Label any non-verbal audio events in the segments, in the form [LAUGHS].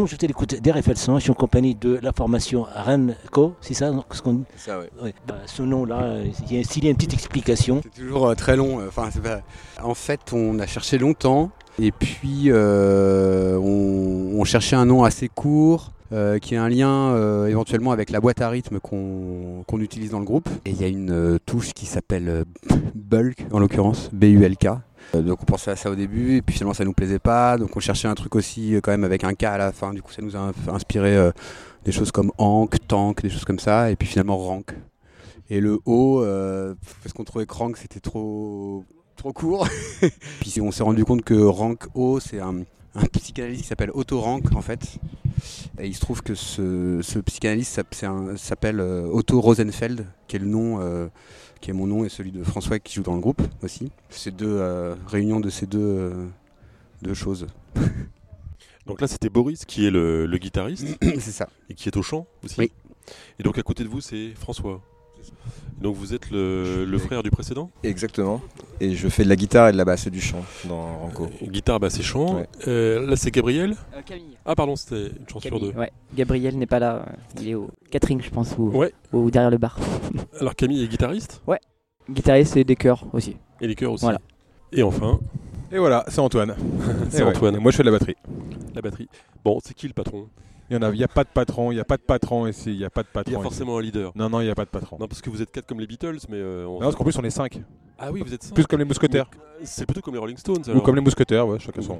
Bon, je l'écoute d'RFL 100, je suis en compagnie de la formation Renco, c'est ça ce qu'on Ça, ouais. Bah, Ce nom-là, il y a, s'il y a une petite explication. C'est toujours euh, très long. euh, Enfin, c'est pas- En fait, on a cherché longtemps et puis euh, on, on cherchait un nom assez court. euh, qui a un lien euh, éventuellement avec la boîte à rythme qu'on qu'on utilise dans le groupe. Et il y a une euh, touche qui s'appelle euh, Bulk, en l'occurrence, B-U-L-K. Euh, donc on pensait à ça au début, et puis finalement ça nous plaisait pas. Donc on cherchait un truc aussi euh, quand même avec un K à la fin. Du coup ça nous a inspiré euh, des choses comme Hank, Tank, des choses comme ça. Et puis finalement Rank. Et le O, parce qu'on trouvait que Rank c'était trop, trop court. [LAUGHS] puis on s'est rendu compte que Rank O c'est un, un psychanalyste qui s'appelle Otto Rank en fait. Et il se trouve que ce, ce psychanalyste s'appelle euh, Otto Rosenfeld, qui est le nom, euh, qui est mon nom et celui de François qui joue dans le groupe aussi. C'est deux euh, réunions de ces deux, deux choses. [LAUGHS] Donc là, c'était Boris qui est le, le guitariste [COUGHS] c'est ça. et qui est au chant aussi. Oui. Et donc à côté de vous, c'est François. Donc vous êtes le, frère du précédent Exactement. Et je fais de la guitare et de la basse et du chant dans Ranco. Euh, Guitare, basse et chant. Ouais. Euh, là, c'est Gabriel. Euh, Camille. Ah, pardon, c'était une chance sur Camille, deux. ouais. Gabriel n'est pas là. Il est au catering, je pense, ou, Ouais. ou derrière le bar. [LAUGHS] Alors Camille est guitariste Guitariste et des chœurs aussi. et les chœurs aussi. Voilà. Et enfin, Et voilà, c'est Antoine. [LAUGHS] c'est ouais. Antoine. Moi, je fais de la batterie. La batterie. Bon, c'est qui le patron? Il n'y a, y a pas de patron, il n'y a pas de patron ici, il n'y a pas de patron. Il y a ici. forcément un leader. Non, non, il n'y a pas de patron. Non, parce que vous êtes quatre comme les Beatles, mais euh, on- Non, parce qu'en plus, on est cinq. Ah oui, vous êtes cinq. Plus comme les mousquetaires. C'est plutôt comme les Rolling Stones. Ou comme les mousquetaires, ouais, chacun son.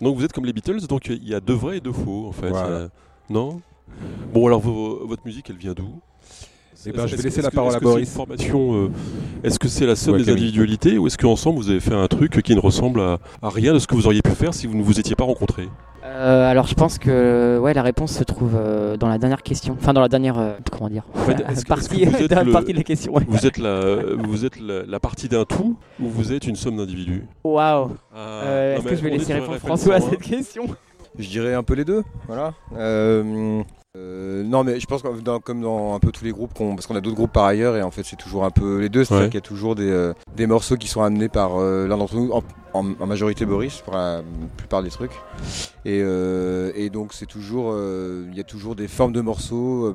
Donc vous êtes comme les Beatles, donc il y a deux vrais et deux faux en fait. Voilà. Euh, non? Bon alors vos- votre musique elle vient d'où? Eh ben, je vais laisser la parole à Boris. formation, euh, est-ce que c'est la somme des individualités ou est-ce qu'ensemble vous avez fait un truc qui ne ressemble à, à rien de ce que vous auriez pu faire si vous ne vous étiez pas rencontrés? Euh, alors je pense que ouais, la réponse se trouve euh, dans la dernière question. Enfin, dans la dernière. euh, comment dire En fait, est-ce partie, que vous [LAUGHS] êtes la le- partie de la question. ouais. Vous êtes la, vous êtes la, la partie d'un tout ou vous êtes une somme d'individus? Waouh Ah, Est-ce que je vais laisser répondre François à 101. cette question? Je dirais un peu les deux. Voilà. Euh, non, mais je pense que dans- comme dans un peu tous les groupes, qu'on- parce qu'on a d'autres groupes par ailleurs, et en fait c'est toujours un peu les deux. C'est-à-dire Ouais. qu'il y a toujours des, euh, des morceaux qui sont amenés par euh, l'un d'entre nous, en, en- en majorité Boris pour la plupart des trucs. Et, euh, et donc c'est toujours, euh, il y a toujours des formes de morceaux euh,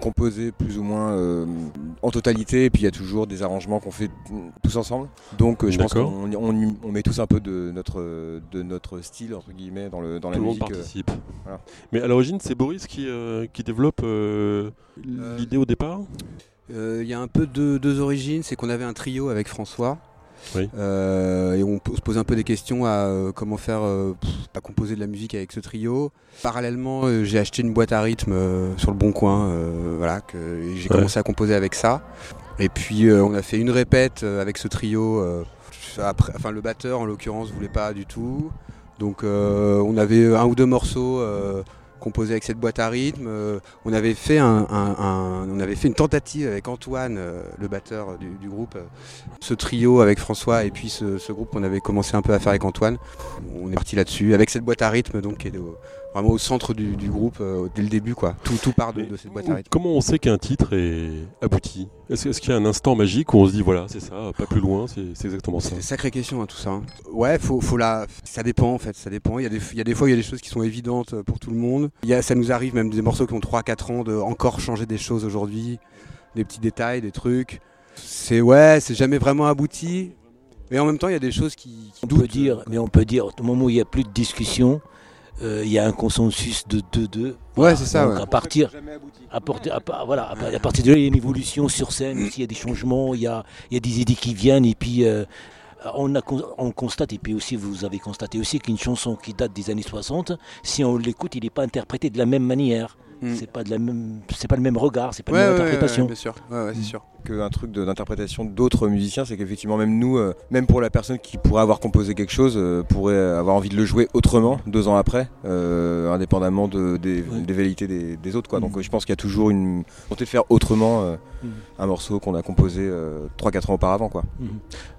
composés plus ou moins euh, en totalité, et puis il y a toujours des arrangements qu'on fait tous ensemble. Donc euh, je pense qu'on on, met tous un peu de notre, de notre style entre guillemets dans, le, dans la Tout le monde musique. euh. participe. voilà. Mais à l'origine, c'est Boris qui, euh, qui développe euh, l'idée au départ? Euh, Il y a un peu deux origines, c'est qu'on avait un trio avec François. Oui. Euh, et on se pose un peu des questions à euh, comment faire euh, pff, à composer de la musique avec ce trio. Parallèlement, euh, j'ai acheté une boîte à rythme euh, sur le bon coin, euh, voilà, que et j'ai Ouais. commencé à composer avec ça. Et puis euh, on a fait une répète euh, avec ce trio. euh, après, enfin le batteur en l'occurrence voulait pas du tout. Donc euh, on avait un ou deux morceaux composés avec cette boîte à rythme. Euh, on avait fait une tentative avec Antoine, euh, le batteur du, groupe, euh, ce trio avec François et puis ce, groupe qu'on avait commencé un peu à faire avec Antoine. On est parti là-dessus avec cette boîte à rythme donc qui est au- vraiment au centre du, du groupe euh, dès le début quoi. Tout, tout part de, cette boîte à rythme. Comment on sait qu'un titre est abouti Est-ce qu'il y a un instant magique où on se dit voilà, c'est ça, pas plus loin, c'est exactement ça C'est une sacrée question hein, tout ça. hein. Ouais, faut, faut la... ça dépend en fait, ça dépend. Il y, a des, il y a des fois il y a des choses qui sont évidentes pour tout le monde. Il y a, ça nous arrive même des morceaux qui ont 3-4 ans de encore changer des choses aujourd'hui, des petits détails, des trucs. C'est ouais, c'est jamais vraiment abouti. Mais en même temps, il y a des choses qui, qui On doutent. peut dire, mais on peut dire, au moment où il n'y a plus de discussion, euh, il y a un consensus de 2-2. Ouais, c'est ça. Donc ouais. à partir, à, porter- à pa- voilà, à, pa- à partir de là, il y a une évolution sur scène aussi, il y a des changements, il y a, il y a des idées qui viennent, et puis euh, on, a, con- on constate, et puis aussi vous avez constaté aussi qu'une chanson qui date des années 60, si on l'écoute, il n'est pas interprété de la même manière. Mm. C'est pas de la même, c'est pas le même regard, c'est pas Ouais, la même ouais, interprétation. ouais, bien sûr. C'est sûr. qu'un truc d'interprétation d'autres musiciens, c'est qu'effectivement même nous, euh, même pour la personne qui pourrait avoir composé quelque chose, euh, pourrait avoir envie de le jouer autrement deux ans après, euh, indépendamment de, des, des velléités des, des autres. Quoi. Donc euh, je pense qu'il y a toujours une volonté de faire autrement un morceau qu'on a composé euh, 3-4 ans auparavant. Quoi.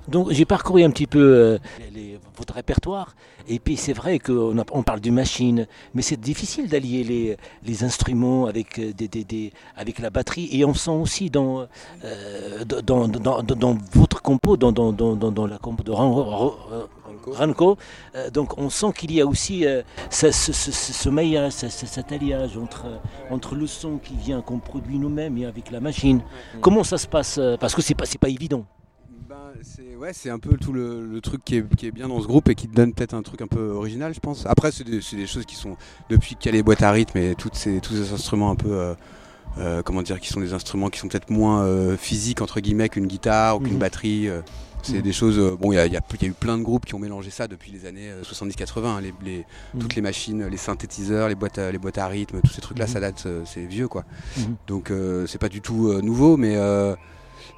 Donc j'ai parcouru un petit peu euh, les- votre répertoire et puis c'est vrai qu'on on parle de machine, mais c'est difficile d'allier les, les instruments avec, euh, des, des- des- avec la batterie et on sent aussi dans, euh, dans, dans, dans- dans votre compo, dans, la compo de Ran- Ran- Ran- Ranco. Euh, donc on sent qu'il y a aussi ce, ce, ce, ce maillage, ce- ce- cet alliage entre, entre le son qui vient, qu'on produit nous-mêmes et avec la machine. Comment ça se passe Parce que c'est pas, c'est pas évident. Ben, c'est ouais, c'est un peu tout le, le truc qui est, qui est bien dans ce groupe et qui te donne peut-être un truc un peu original, je pense. Après, c'est des, choses qui sont depuis qu'il y a les boîtes à rythme et toutes ces, tous ces instruments un peu, euh, euh, comment dire, qui sont des instruments qui sont peut-être moins euh, physiques entre guillemets qu'une guitare ou qu'une Mhm. batterie. c'est Mhm. des choses. bon, il y a, y y eu plein de groupes qui ont mélangé ça depuis les années euh, 70-80. hein, les, les- Mhm. Toutes les machines, les synthétiseurs, les boîtes à, les boîtes à rythme, tous ces trucs-là, ça date, c'est vieux quoi. Donc c'est pas du tout nouveau, mais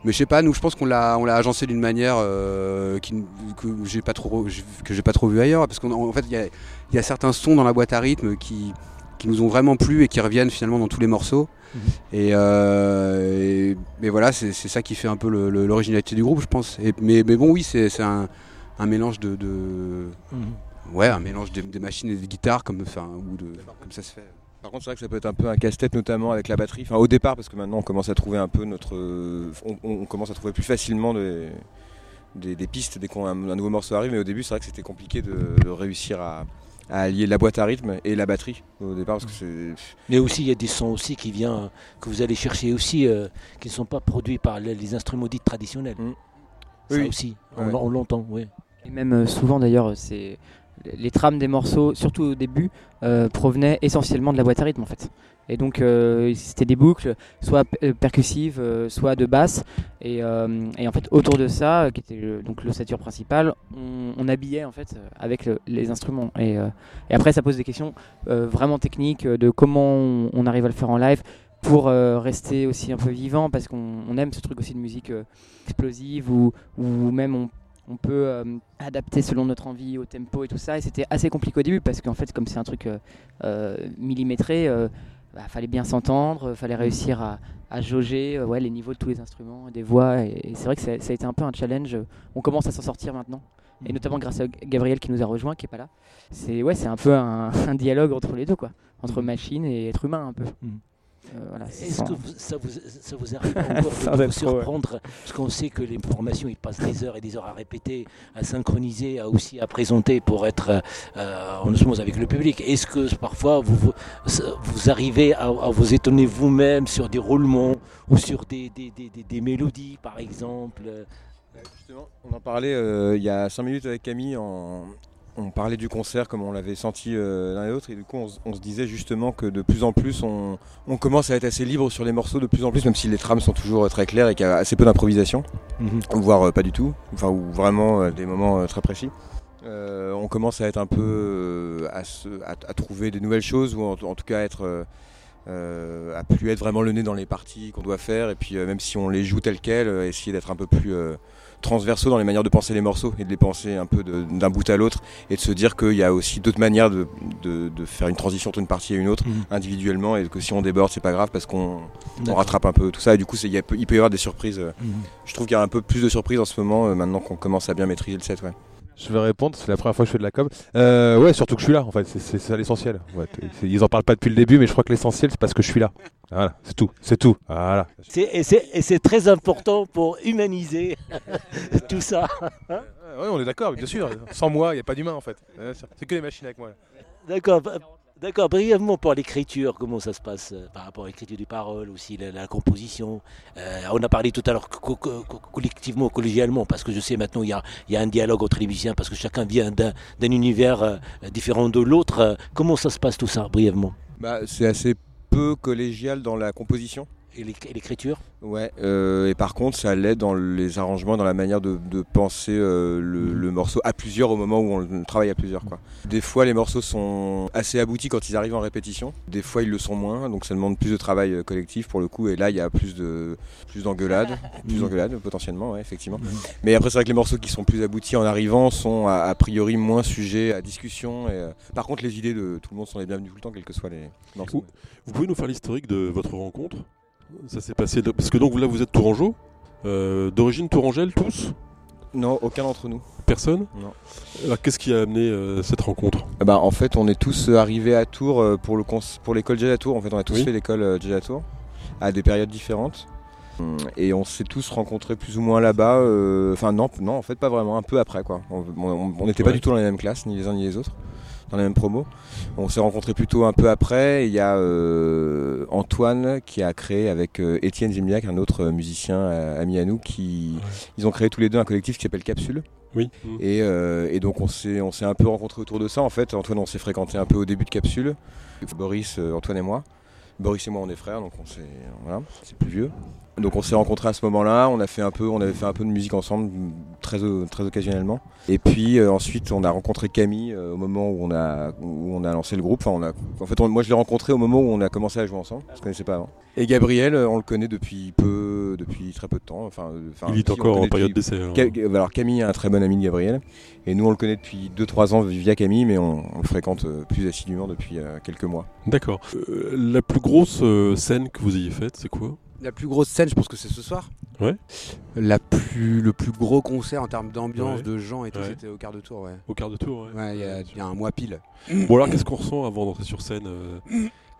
mais je sais pas, nous je pense qu'on l'a on l'a agencé d'une manière euh, qui, que j'ai pas trop que j'ai pas trop vu ailleurs, parce qu'en en fait il y a, il y a certains sons dans la boîte à rythme qui qui nous ont vraiment plu et qui reviennent finalement dans tous les morceaux. Mhm. Et, euh, et- mais voilà, c'est c'est ça qui fait un peu le- le- l'originalité du groupe, je pense. Et, mais, mais bon, oui, c'est c'est un, un mélange de, de- Mhm. ouais, un mélange des, des machines et des guitares comme, enfin, ou de, comme ça se fait. Par contre, c'est vrai que ça peut être un peu un casse-tête, notamment avec la batterie. Enfin, au départ, parce que maintenant on commence à trouver un peu notre. euh, On, on commence à trouver plus facilement des, des, des pistes dès qu'un un nouveau morceau arrive. Mais au début, c'est vrai que c'était compliqué de, de réussir à, à allier la boîte à rythme et la batterie au départ, parce que c'est. Mais aussi, il y a des sons aussi qui viennent, que vous allez chercher aussi, euh, qui ne sont pas produits par les, les instruments dits traditionnels. Mhm. Ça Oui, aussi, on, Ouais. on l'entend, oui. Et même euh, souvent d'ailleurs, c'est les trames des morceaux, surtout au début, euh, provenaient essentiellement de la boîte à rythme en fait. Et donc euh, c'était des boucles, soit euh, percussives, soit de basse. Et, en fait autour de ça, qui était le, donc l'ossature principale, on, habillait en fait avec le- les instruments. Et, après ça pose des questions vraiment techniques de comment on, arrive à le faire en live pour rester aussi un peu vivant parce qu'on on aime ce truc aussi de musique explosive ou, ou même on on peut euh, adapter selon notre envie au tempo et tout ça. Et c'était assez compliqué au début parce qu'en fait, comme c'est un truc euh, euh, millimétré, bah, fallait bien s'entendre, fallait réussir à, à jauger ouais, les niveaux de tous les instruments, des voix. Et, et c'est vrai que ça, ça a été un peu un challenge. On commence à s'en sortir maintenant. Et notamment grâce à Gabriel qui nous a rejoint, qui est pas là. C'est ouais, c'est un peu un, [LAUGHS] un dialogue entre les deux, quoi, entre machine et être humain un peu. Mhm. Euh, voilà, Est-ce sans- que vous- ça, vous, ça vous arrive encore de [LAUGHS] vous être trop, ouais. surprendre Parce qu'on sait que les formations, ils passent des heures et des heures à répéter, à synchroniser, à aussi à présenter pour être euh, en osmose avec le public. Est-ce que parfois vous, vous, vous arrivez à, à vous étonner vous-même sur des roulements ou sur des, des, des, des- des mélodies, par exemple? Justement, on en parlait euh, il y a 5 minutes avec Camille. en- On parlait du concert comme on l'avait senti euh, l'un et l'autre. Et du coup, on, se- on se disait justement que de plus en plus, on, on commence à être assez libre sur les morceaux, de plus en plus, même si les trames sont toujours euh, très claires et qu'il y a assez peu d'improvisation, voire euh, pas du tout, enfin, ou vraiment euh, des moments très précis. On commence à être un peu à, se- à- à trouver des nouvelles choses ou en, en tout cas à être à plus être vraiment le nez dans les parties qu'on doit faire et puis même si on les joue telles quelles essayer d'être un peu plus transversaux dans les manières de penser les morceaux et de les penser un peu d'un bout à l'autre et de se dire qu'il y a aussi d'autres manières de, de- de faire une transition entre une partie et une autre Mhm. individuellement et que si on déborde c'est pas grave parce qu'on rattrape un peu tout ça et du coup c'est- il y a- il peut y avoir des surprises euh. Mhm. je trouve qu'il y a un peu plus de surprises en ce moment euh, maintenant qu'on commence à bien maîtriser le set ouais. Je vais répondre, c'est la première fois que je fais de la com. Euh, ouais, surtout que je suis là, en fait, c'est- ça l'essentiel. Ouais, ils en parlent pas depuis le début, mais je crois que l'essentiel, c'est parce que je suis là. Voilà, c'est tout, c'est tout. Voilà. Et c'est très important pour humaniser [LAUGHS] tout ça. Ouais, on est d'accord, bien sûr. Sans moi, il n'y a pas d'humain, en fait. C'est que les machines avec moi. D'accord. D'accord, brièvement pour l'écriture, comment ça se passe euh, par rapport à l'écriture des paroles, aussi la, composition. Euh, on a parlé tout à l'heure co- co- co- collectivement, collégialement, parce que je sais maintenant il y a, un dialogue entre les musiciens, parce que chacun vient d'un univers euh, différent de l'autre. Comment ça se passe tout ça, brièvement? Bah, c'est assez peu collégial dans la composition Et l'éc- et l'écriture? Ouais, euh, et par contre, ça l'aide dans les arrangements, dans la manière de, de penser euh, le, le morceau à plusieurs au moment où on le travaille à plusieurs. Quoi. Des fois, les morceaux sont assez aboutis quand ils arrivent en répétition. Des fois, ils le sont moins, donc ça demande plus de travail euh, collectif pour le coup. Et là, il y a plus de plus d'engueulades, [LAUGHS] plus d'engueulades potentiellement, ouais, effectivement. Mhm. Mais après, c'est vrai que les morceaux qui sont plus aboutis en arrivant sont a, a priori moins sujets à discussion. Et, euh, par contre, les idées de tout le monde sont les bienvenues tout le temps, quels que soient les morceaux. Vous pouvez nous faire l'historique de votre rencontre? Ça s'est passé de- parce que donc là vous êtes Tourangeau, euh, d'origine tourangelle tous? Non, aucun d'entre nous. Personne? Non. Alors qu'est-ce qui a amené euh, cette rencontre? Ah Bah, en fait, on est tous euh, arrivés à Tours euh, pour le cons- pour l'école jazz à Tours. En fait, on a tous Oui. fait l'école euh, jazz à Tours à des périodes différentes. Et on s'est tous rencontrés plus ou moins là-bas. euh, Enfin non, non, en fait pas vraiment, un peu après quoi. On n'était pas du tout dans les mêmes classes, ni les uns ni les autres, dans les mêmes promos. On s'est rencontrés plutôt un peu après. Il y a euh, Antoine qui a créé avec euh, Étienne Zimliak, un autre euh, musicien euh, ami à nous, qui ils ont créé tous les deux un collectif qui s'appelle Capsule. Oui. Et, euh, et donc on s'est on s'est un peu rencontrés autour de ça. En fait, Antoine, on s'est fréquenté un peu au début de Capsule. Boris, euh, Antoine et moi. Boris et moi, on est frères, donc on s'est voilà, c'est plus vieux. Donc on s'est rencontrés à ce moment-là. On a fait un peu, on avait fait un peu de musique ensemble, très très occasionnellement. Et puis euh, ensuite, on a rencontré Camille euh, au moment où on a où on a lancé le groupe. Enfin, on a, en fait, on- moi, je l'ai rencontré au moment où on a commencé à jouer ensemble. On se connaissait pas avant. Et Gabriel, euh, on le connaît depuis peu, depuis très peu de temps. Enfin, enfin, Il est encore en période d'essai. alors. Ca- Alors Camille est un très bon ami de Gabriel et nous on le connaît depuis 2-3 ans via Camille mais on, on le fréquente plus assidûment depuis euh, quelques mois. D'accord. La plus grosse scène que vous ayez faite, c'est quoi? La plus grosse scène, je pense que c'est ce soir. Ouais. La plus, le plus gros concert en termes d'ambiance, Ouais. de gens et tout, Ouais. c'était au quart de tour, ouais. Au quart de tour, ouais. Ouais, il y, a- il y a un mois pile. Bon alors qu'est-ce qu'on ressent avant d'entrer sur scène euh,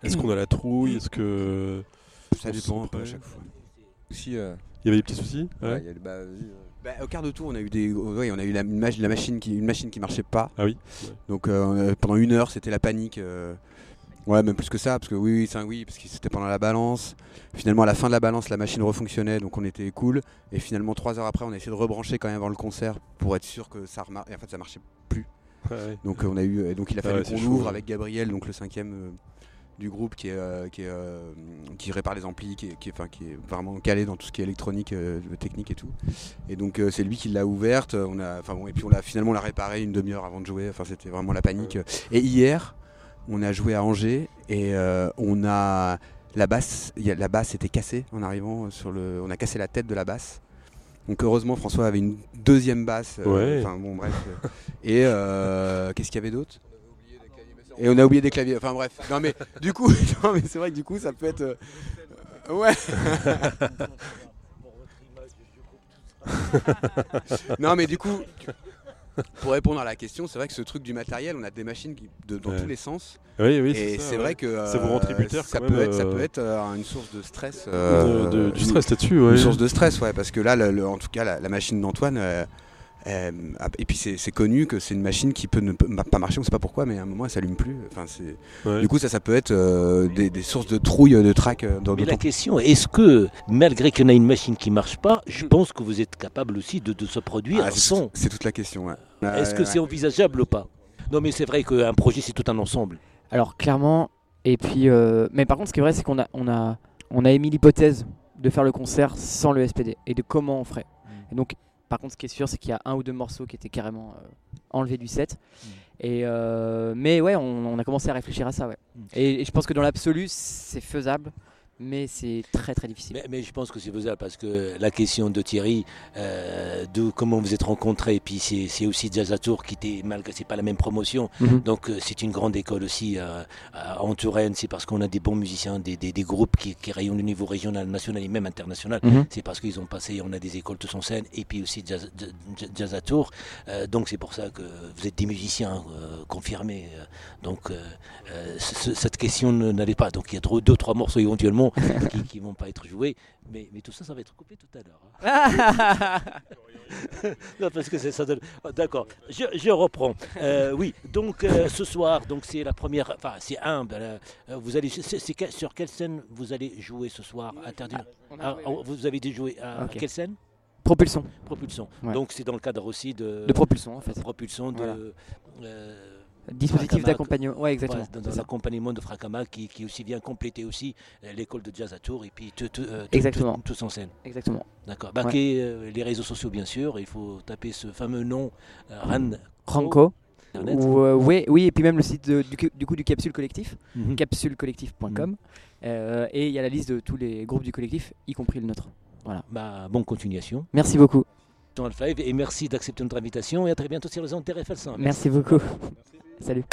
Est-ce qu'on a la trouille Est-ce que Ça dépend un peu à chaque fois. Aussi, euh, il y avait des petits soucis Ouais. ouais, il y a le- bah, euh. Bah, au quart de tour, on a eu des, ouais, on a eu la, machine qui, une machine qui marchait pas. Ah oui. Donc euh, pendant une heure, c'était la panique. Ouais, même plus que ça, parce que oui, oui, c'est un oui, parce que c'était pendant la balance. Finalement, à la fin de la balance, la machine refonctionnait, donc on était cool. Et finalement, trois heures après, on a essayé de rebrancher quand même avant le concert pour être sûr que ça remarche. Et en fait, ça marchait. Ouais, ouais. Donc on a eu, et donc il a fallu qu'on l'ouvre ouais. avec Gabriel, donc le cinquième euh, du groupe qui est, euh, qui, est, euh, qui répare les amplis, qui est, qui est- enfin, qui est vraiment calé dans tout ce qui est électronique, technique et tout. Et donc c'est lui qui l'a ouverte. On a, enfin bon, et puis on l'a finalement on l'a réparé une demi-heure avant de jouer. Enfin c'était vraiment la panique. Et hier, on a joué à Angers et euh, on a la basse, il y a- la basse était cassée en arrivant sur le, on a cassé la tête de la basse. Donc heureusement François avait une deuxième basse. euh, Ouais. Enfin bon bref. et euh, [LAUGHS] qu'est-ce qu'il y avait d'autre? Et on a oublié des claviers. Enfin bref. Non mais du coup, [LAUGHS] non, mais c'est vrai que du coup ça peut être. euh, ouais. [LAUGHS] non mais du coup, [LAUGHS] pour répondre à la question, c'est vrai que ce truc du matériel, on a des machines qui, de- dans Ouais. tous les sens. Oui, oui, et c'est ouais. vrai que Ça vous rend tributaire ça quand peut même, être, ça peut être euh, une source de stress. Euh, de- du stress là-dessus, ouais. une source de stress, ouais, parce que là, le- le- en tout cas, la, la machine d'Antoine, euh, euh, et puis c'est c'est connu que c'est une machine qui peut ne peut pas marcher, on sait pas pourquoi, mais à un moment elle s'allume plus. Enfin, c'est- Ouais. Du coup, ça, ça peut être euh, des, des sources de trouille, de trac dans Mais d'autant la question, est-ce que, malgré qu'on a une machine qui marche pas, je Mm. pense que vous êtes capable aussi de, de se produire Ah, c'est sans. tout- C'est toute la question. ouais. Est-ce que Ouais, c'est envisageable ou pas? Non, mais c'est vrai qu'un projet, c'est tout un ensemble. Alors clairement, et puis, euh, mais par contre, ce qui est vrai, c'est qu'on a, on a, on a émis l'hypothèse de faire le concert sans le SPD et de comment on ferait. Et donc, par contre, ce qui est sûr, c'est qu'il y a un ou deux morceaux qui étaient carrément euh, enlevés du set. Et euh, mais ouais, on, on a commencé à réfléchir à ça, ouais. Mm. Et, et je pense que dans l'absolu, c'est faisable, mais c'est très très difficile. Mais, mais je pense que c'est faisable parce que la question de Thierry, euh, de comment vous êtes rencontrés, et puis c'est aussi Jazz à Tours qui était, malgré c'est pas la même promotion, Mhm. donc euh, c'est une grande école aussi euh, en Touraine, c'est parce qu'on a des bons musiciens, des, des- des groupes qui, qui rayonnent au niveau régional, national et même international. Mhm. C'est parce qu'ils ont passé, on a des écoles tous en scène, et puis aussi Jazz, Jazz-. Euh, donc c'est pour ça que vous êtes des musiciens euh, confirmés. donc euh, euh, ce- ce- cette question n'allait pas. Donc il y a deux, deux trois morceaux éventuellement [LAUGHS] qui, qui vont pas être joués. Mais, mais tout ça, ça va être coupé tout à l'heure. hein. [LAUGHS] non, parce que c'est ça. donne- Oh, D'accord, je, je reprends. Euh, oui, donc euh, ce soir, donc c'est la première. Enfin, c'est un. ben, euh, vous allez. c'est- c'est que- sur quelle scène vous allez jouer ce soir Interdit. Ah, oh, vous avez déjà joué à quelle scène? Propulsion, Propulsion. Ouais. Donc c'est dans le cadre aussi de. de propulsion en fait. propulsion de. Voilà. Dispositif d'accompagnement. Ouais, exactement. Ouais, dans, c'est dans ça. l'accompagnement de Fracama qui, qui aussi vient compléter aussi euh, l'école de jazz à Tours et puis tout, tout, euh, tout- Exactement. tout- tous en scène. Exactement. D'accord. Bah, Ouais. euh, les réseaux sociaux bien sûr, il faut taper ce fameux nom euh, Ran Ranco. Internet. Ou, euh, ouais, oui, et puis même le site de- du, du coup du Capsule Collectif, Mhm. capsulecollectif.com. Euh, et il y a la liste de tous les groupes du collectif, y compris le nôtre. Bah, bonne continuation. Merci beaucoup. Dans le Five, et merci d'accepter notre invitation et à très bientôt sur les ondes TRFL 100. Merci beaucoup. Salut.